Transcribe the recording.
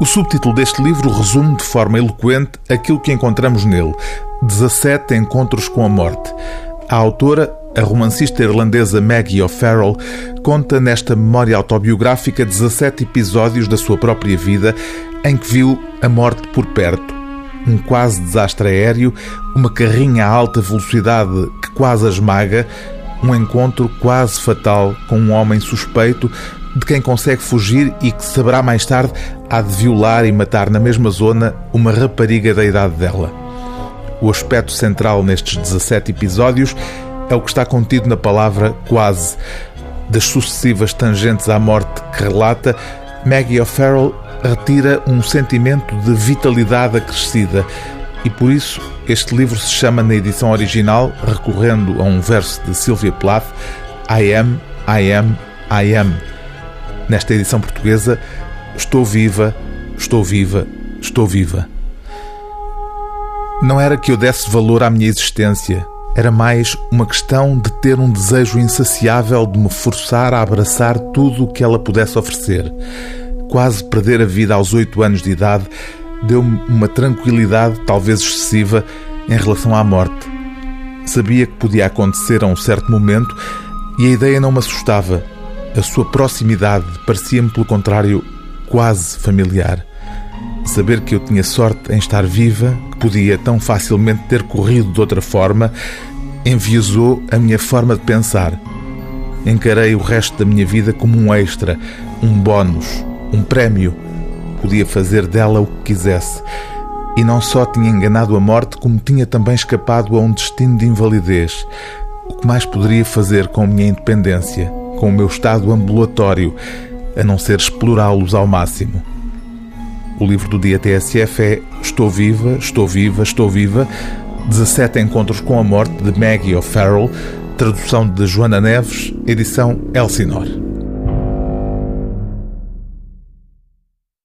O subtítulo deste livro resume de forma eloquente aquilo que encontramos nele: 17 encontros com a morte. A autora, a romancista irlandesa Maggie O'Farrell, conta nesta memória autobiográfica 17 episódios da sua própria vida em que viu a morte por perto. Um quase desastre aéreo, uma carrinha a alta velocidade que quase a esmaga, um encontro quase fatal com um homem suspeito de quem consegue fugir e que saberá mais tarde há de violar e matar na mesma zona uma rapariga da idade dela. O aspecto central nestes 17 episódios é o que está contido na palavra quase. Das sucessivas tangentes à morte que relata, Maggie O'Farrell retira um sentimento de vitalidade acrescida e por isso este livro se chama na edição original, recorrendo a um verso de Sylvia Plath, I am, I am, I am. Nesta edição portuguesa, estou viva, estou viva, estou viva. Não era que eu desse valor à minha existência, era mais uma questão de ter um desejo insaciável de me forçar a abraçar tudo o que ela pudesse oferecer. Quase perder a vida aos oito anos de idade deu-me uma tranquilidade, talvez excessiva, em relação à morte. Sabia que podia acontecer a um certo momento e a ideia não me assustava. A sua proximidade parecia-me, pelo contrário, quase familiar. Saber que eu tinha sorte em estar viva, que podia tão facilmente ter corrido de outra forma, enviesou a minha forma de pensar. Encarei o resto da minha vida como um extra, um bónus, um prémio. Podia fazer dela o que quisesse. E não só tinha enganado a morte, como tinha também escapado a um destino de invalidez. O que mais poderia fazer com a minha independência, com o meu estado ambulatório, a não ser explorá-los ao máximo? O livro do dia TSF é Estou Viva, Estou Viva, Estou Viva 17 Encontros com a Morte de Maggie O'Farrell, tradução de Joana Neves, edição Elsinore.